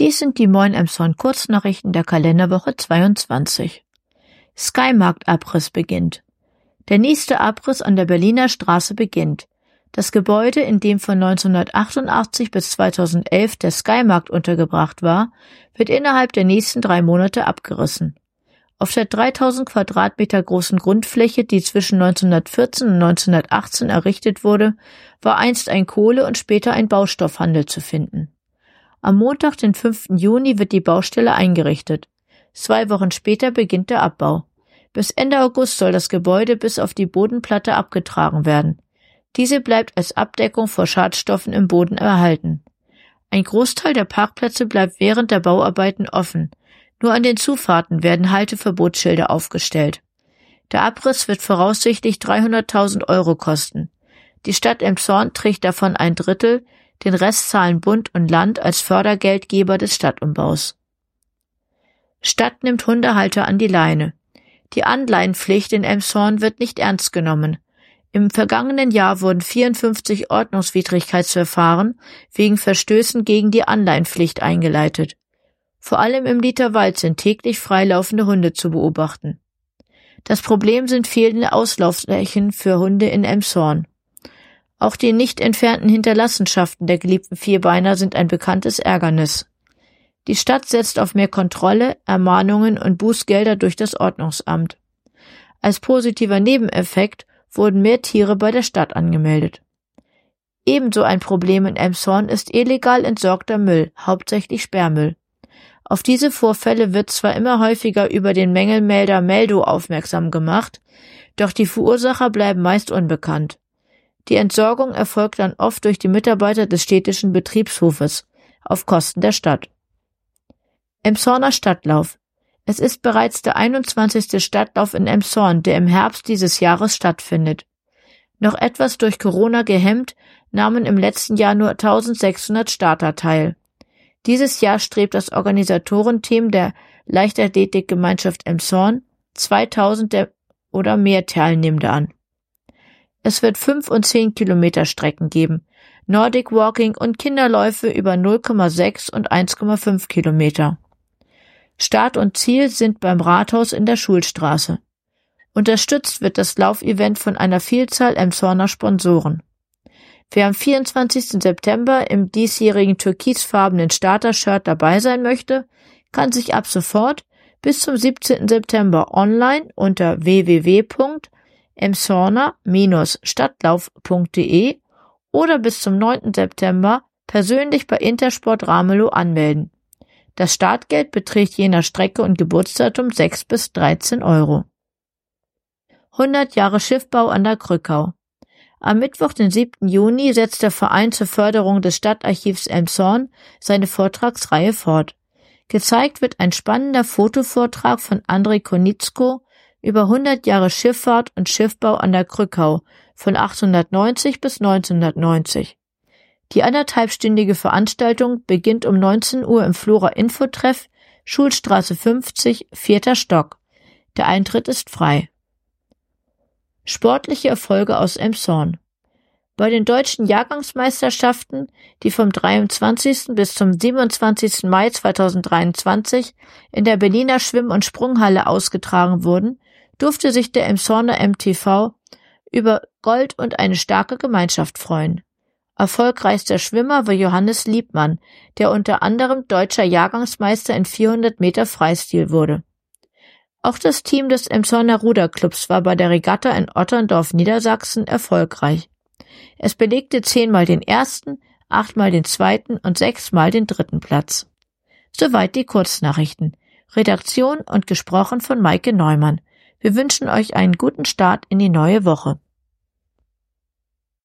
Dies sind die Moin Emson Kurznachrichten der Kalenderwoche 22. Skymarkt-Abriss beginnt. Der nächste Abriss an der Berliner Straße beginnt. Das Gebäude, in dem von 1988 bis 2011 der Skymarkt untergebracht war, wird innerhalb der nächsten drei Monate abgerissen. Auf der 3000 Quadratmeter großen Grundfläche, die zwischen 1914 und 1918 errichtet wurde, war einst ein Kohle- und später ein Baustoffhandel zu finden. Am Montag, den 5. Juni, wird die Baustelle eingerichtet. Zwei Wochen später beginnt der Abbau. Bis Ende August soll das Gebäude bis auf die Bodenplatte abgetragen werden. Diese bleibt als Abdeckung vor Schadstoffen im Boden erhalten. Ein Großteil der Parkplätze bleibt während der Bauarbeiten offen. Nur an den Zufahrten werden Halteverbotsschilder aufgestellt. Der Abriss wird voraussichtlich 300.000 Euro kosten. Die Stadt Emshorn trägt davon ein Drittel, den Rest zahlen Bund und Land als Fördergeldgeber des Stadtumbaus. Stadt nimmt Hundehalter an die Leine. Die Anleihenpflicht in Emshorn wird nicht ernst genommen. Im vergangenen Jahr wurden 54 Ordnungswidrigkeitsverfahren wegen Verstößen gegen die Anleihenpflicht eingeleitet. Vor allem im Literwald sind täglich freilaufende Hunde zu beobachten. Das Problem sind fehlende Auslaufflächen für Hunde in Emshorn. Auch die nicht entfernten Hinterlassenschaften der geliebten Vierbeiner sind ein bekanntes Ärgernis. Die Stadt setzt auf mehr Kontrolle, Ermahnungen und Bußgelder durch das Ordnungsamt. Als positiver Nebeneffekt wurden mehr Tiere bei der Stadt angemeldet. Ebenso ein Problem in Emshorn ist illegal entsorgter Müll, hauptsächlich Sperrmüll. Auf diese Vorfälle wird zwar immer häufiger über den Mängelmelder Meldo aufmerksam gemacht, doch die Verursacher bleiben meist unbekannt. Die Entsorgung erfolgt dann oft durch die Mitarbeiter des städtischen Betriebshofes auf Kosten der Stadt. Emshorner Stadtlauf. Es ist bereits der 21. Stadtlauf in Emshorn, der im Herbst dieses Jahres stattfindet. Noch etwas durch Corona gehemmt, nahmen im letzten Jahr nur 1600 Starter teil. Dieses Jahr strebt das Organisatorenteam der Leichtathletikgemeinschaft Emshorn 2000 der oder mehr Teilnehmende an. Es wird fünf und zehn Kilometer Strecken geben, Nordic Walking und Kinderläufe über 0,6 und 1,5 Kilometer. Start und Ziel sind beim Rathaus in der Schulstraße. Unterstützt wird das Laufevent von einer Vielzahl Emshorner Sponsoren. Wer am 24. September im diesjährigen türkisfarbenen Starter-Shirt dabei sein möchte, kann sich ab sofort bis zum 17. September online unter www.emshorner-stadtlauf.de oder bis zum 9. September persönlich bei Intersport Ramelow anmelden. Das Startgeld beträgt je nach Strecke und Geburtsdatum 6 bis 13 Euro. 100 Jahre Schiffbau an der Krückau. Am Mittwoch, den 7. Juni, setzt der Verein zur Förderung des Stadtarchivs Elmshorn seine Vortragsreihe fort. Gezeigt wird ein spannender Fotovortrag von André Konitzko über 100 Jahre Schifffahrt und Schiffbau an der Krückau von 1890 bis 1990. Die anderthalbstündige Veranstaltung beginnt um 19 Uhr im Flora Infotreff, Schulstraße 50, vierter Stock. Der Eintritt ist frei. Sportliche Erfolge aus Emshorn. Bei den deutschen Jahrgangsmeisterschaften, die vom 23. bis zum 27. Mai 2023 in der Berliner Schwimm- und Sprunghalle ausgetragen wurden, durfte sich der Emshorner MTV über Gold und eine starke Gemeinschaft freuen. Erfolgreichster Schwimmer war Johannes Liebmann, der unter anderem deutscher Jahrgangsmeister in 400 Meter Freistil wurde. Auch das Team des Emshorner Ruderclubs war bei der Regatta in Otterndorf, Niedersachsen erfolgreich. Es belegte zehnmal den ersten, achtmal den zweiten und sechsmal den dritten Platz. Soweit die Kurznachrichten. Redaktion und gesprochen von Maike Neumann. Wir wünschen euch einen guten Start in die neue Woche.